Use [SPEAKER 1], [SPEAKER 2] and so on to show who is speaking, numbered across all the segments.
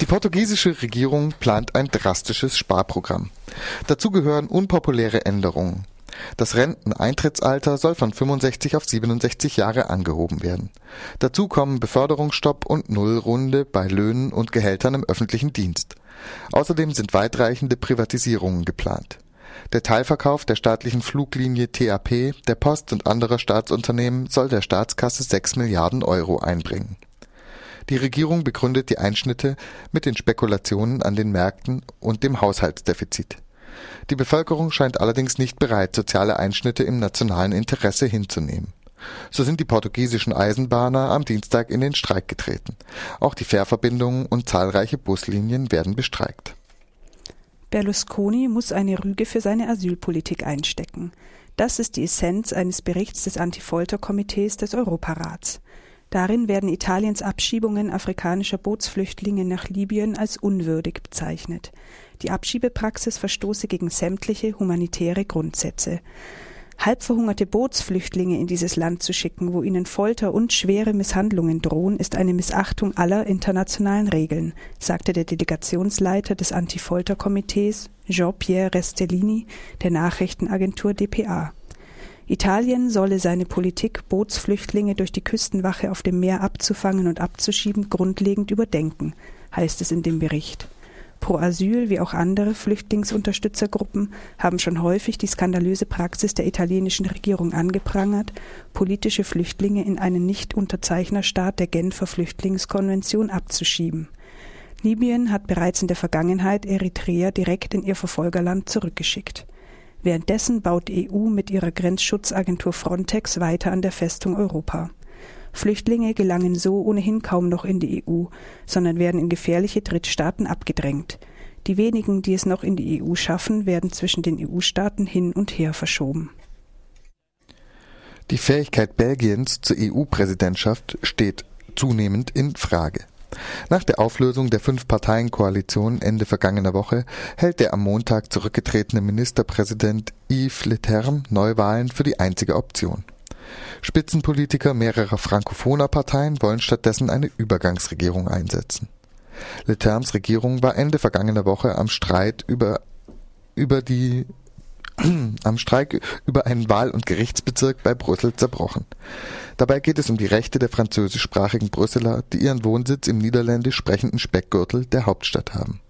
[SPEAKER 1] Die portugiesische Regierung plant ein drastisches Sparprogramm. Dazu gehören unpopuläre Änderungen. Das Renteneintrittsalter soll von 65 auf 67 Jahre angehoben werden. Dazu kommen Beförderungsstopp und Nullrunde bei Löhnen und Gehältern im öffentlichen Dienst. Außerdem sind weitreichende Privatisierungen geplant. Der Teilverkauf der staatlichen Fluglinie TAP, der Post und anderer Staatsunternehmen soll der Staatskasse 6 Milliarden Euro einbringen. Die Regierung begründet die Einschnitte mit den Spekulationen an den Märkten und dem Haushaltsdefizit. Die Bevölkerung scheint allerdings nicht bereit, soziale Einschnitte im nationalen Interesse hinzunehmen. So sind die portugiesischen Eisenbahner am Dienstag in den Streik getreten. Auch die Fährverbindungen und zahlreiche Buslinien werden bestreikt.
[SPEAKER 2] Berlusconi muss eine Rüge für seine Asylpolitik einstecken. Das ist die Essenz eines Berichts des Antifolter-Komitees des Europarats. Darin werden Italiens Abschiebungen afrikanischer Bootsflüchtlinge nach Libyen als unwürdig bezeichnet. Die Abschiebepraxis verstoße gegen sämtliche humanitäre Grundsätze. Halbverhungerte Bootsflüchtlinge in dieses Land zu schicken, wo ihnen Folter und schwere Misshandlungen drohen, ist eine Missachtung aller internationalen Regeln, sagte der Delegationsleiter des Anti-Folter-Komitees, Jean-Pierre Restellini, der Nachrichtenagentur dpa. Italien solle seine Politik, Bootsflüchtlinge durch die Küstenwache auf dem Meer abzufangen und abzuschieben, grundlegend überdenken, heißt es in dem Bericht. Pro Asyl wie auch andere Flüchtlingsunterstützergruppen haben schon häufig die skandalöse Praxis der italienischen Regierung angeprangert, politische Flüchtlinge in einen Nicht-Unterzeichnerstaat der Genfer Flüchtlingskonvention abzuschieben. Libyen hat bereits in der Vergangenheit Eritrea direkt in ihr Verfolgerland zurückgeschickt. Währenddessen baut EU mit ihrer Grenzschutzagentur Frontex weiter an der Festung Europa. Flüchtlinge gelangen so ohnehin kaum noch in die EU, sondern werden in gefährliche Drittstaaten abgedrängt. Die wenigen, die es noch in die EU schaffen, werden zwischen den EU-Staaten hin und her verschoben.
[SPEAKER 1] Die Fähigkeit Belgiens zur EU-Präsidentschaft steht zunehmend in Frage. Nach der Auflösung der Fünf-Parteien-Koalition Ende vergangener Woche hält der am Montag zurückgetretene Ministerpräsident Yves Leterme Neuwahlen für die einzige Option. Spitzenpolitiker mehrerer frankophoner Parteien wollen stattdessen eine Übergangsregierung einsetzen. Letermes Regierung war Ende vergangener Woche am Streit über, über die am Streik über einen Wahl- und Gerichtsbezirk bei Brüssel zerbrochen. Dabei geht es um die Rechte der französischsprachigen Brüsseler, die ihren Wohnsitz im niederländisch sprechenden Speckgürtel der Hauptstadt haben.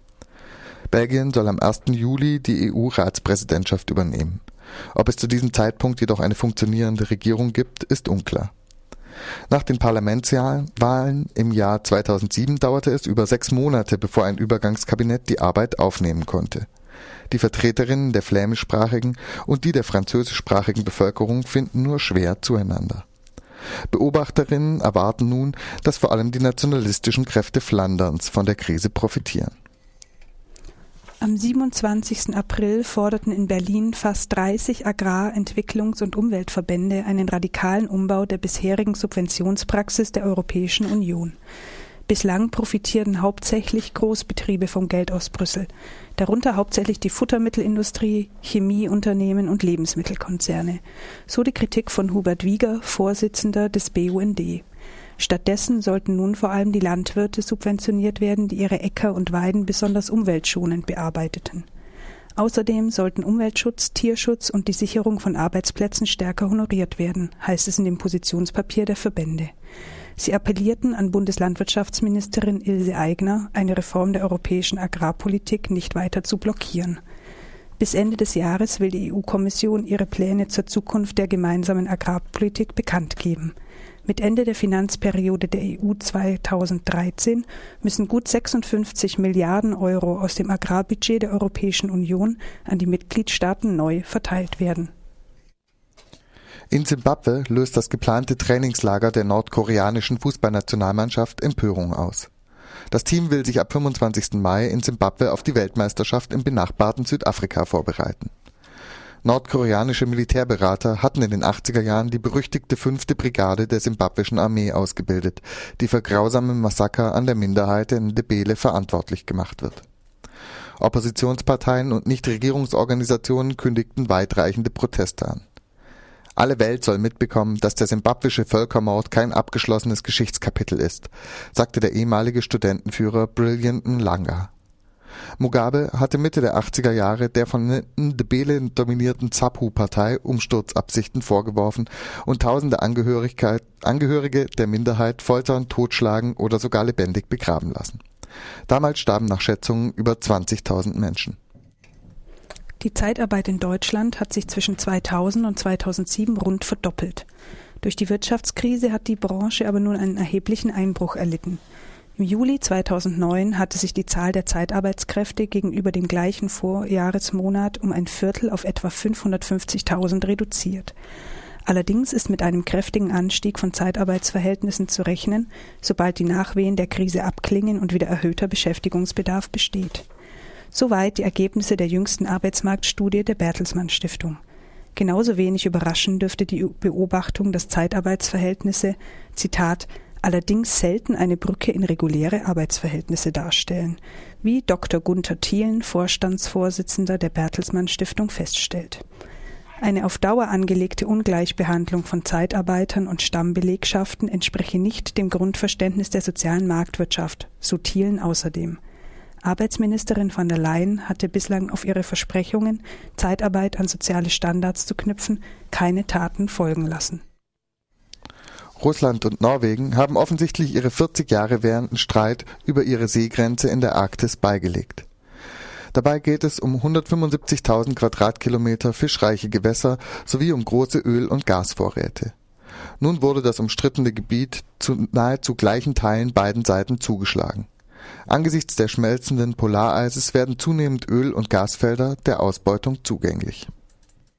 [SPEAKER 1] Belgien soll am 1. Juli die EU-Ratspräsidentschaft übernehmen. Ob es zu diesem Zeitpunkt jedoch eine funktionierende Regierung gibt, ist unklar. Nach den Parlamentswahlen im Jahr 2007 dauerte es über sechs Monate, bevor ein Übergangskabinett die Arbeit aufnehmen konnte. Die Vertreterinnen der flämischsprachigen und die der französischsprachigen Bevölkerung finden nur schwer zueinander. Beobachterinnen erwarten nun, dass vor allem die nationalistischen Kräfte Flanderns von der Krise profitieren.
[SPEAKER 2] Am 27. April forderten in Berlin fast 30 Agrar-, Entwicklungs- und Umweltverbände einen radikalen Umbau der bisherigen Subventionspraxis der Europäischen Union. Bislang profitierten hauptsächlich Großbetriebe vom Geld aus Brüssel, darunter hauptsächlich die Futtermittelindustrie, Chemieunternehmen und Lebensmittelkonzerne. So die Kritik von Hubert Wieger, Vorsitzender des BUND. Stattdessen sollten nun vor allem die Landwirte subventioniert werden, die ihre Äcker und Weiden besonders umweltschonend bearbeiteten. Außerdem sollten Umweltschutz, Tierschutz und die Sicherung von Arbeitsplätzen stärker honoriert werden, heißt es in dem Positionspapier der Verbände. Sie appellierten an Bundeslandwirtschaftsministerin Ilse Aigner, eine Reform der europäischen Agrarpolitik nicht weiter zu blockieren. Bis Ende des Jahres will die EU-Kommission ihre Pläne zur Zukunft der gemeinsamen Agrarpolitik bekannt geben. Mit Ende der Finanzperiode der EU 2013 müssen gut 56 Milliarden Euro aus dem Agrarbudget der Europäischen Union an die Mitgliedstaaten neu verteilt werden.
[SPEAKER 1] In Simbabwe löst das geplante Trainingslager der nordkoreanischen Fußballnationalmannschaft Empörung aus. Das Team will sich ab 25. Mai in Simbabwe auf die Weltmeisterschaft im benachbarten Südafrika vorbereiten. Nordkoreanische Militärberater hatten in den 80er Jahren die berüchtigte fünfte Brigade der simbabwischen Armee ausgebildet, die für grausame Massaker an der Minderheit in Ndebele verantwortlich gemacht wird. Oppositionsparteien und Nichtregierungsorganisationen kündigten weitreichende Proteste an. Alle Welt soll mitbekommen, dass der simbabwische Völkermord kein abgeschlossenes Geschichtskapitel ist, sagte der ehemalige Studentenführer Brilliant Langa. Mugabe hatte Mitte der 80er Jahre der von Ndebele dominierten ZAPU-Partei Umsturzabsichten vorgeworfen und tausende Angehörige der Minderheit foltern, totschlagen oder sogar lebendig begraben lassen. Damals starben nach Schätzungen über 20.000 Menschen.
[SPEAKER 2] Die Zeitarbeit in Deutschland hat sich zwischen 2000 und 2007 rund verdoppelt. Durch die Wirtschaftskrise hat die Branche aber nun einen erheblichen Einbruch erlitten. Im Juli 2009 hatte sich die Zahl der Zeitarbeitskräfte gegenüber dem gleichen Vorjahresmonat um ein Viertel auf etwa 550.000 reduziert. Allerdings ist mit einem kräftigen Anstieg von Zeitarbeitsverhältnissen zu rechnen, sobald die Nachwehen der Krise abklingen und wieder erhöhter Beschäftigungsbedarf besteht. Soweit die Ergebnisse der jüngsten Arbeitsmarktstudie der Bertelsmann Stiftung. Genauso wenig überraschen dürfte die Beobachtung, dass Zeitarbeitsverhältnisse, Zitat, allerdings selten eine Brücke in reguläre Arbeitsverhältnisse darstellen, wie Dr. Gunther Thielen, Vorstandsvorsitzender der Bertelsmann Stiftung, feststellt. Eine auf Dauer angelegte Ungleichbehandlung von Zeitarbeitern und Stammbelegschaften entspreche nicht dem Grundverständnis der sozialen Marktwirtschaft, so Thielen außerdem. Arbeitsministerin von der Leyen hatte bislang auf ihre Versprechungen, Zeitarbeit an soziale Standards zu knüpfen, keine Taten folgen lassen.
[SPEAKER 1] Russland und Norwegen haben offensichtlich ihre 40 Jahre währenden Streit über ihre Seegrenze in der Arktis beigelegt. Dabei geht es um 175.000 Quadratkilometer fischreiche Gewässer sowie um große Öl- und Gasvorräte. Nun wurde das umstrittene Gebiet zu nahezu gleichen Teilen beiden Seiten zugeschlagen. Angesichts der schmelzenden Polareises werden zunehmend Öl- und Gasfelder der Ausbeutung zugänglich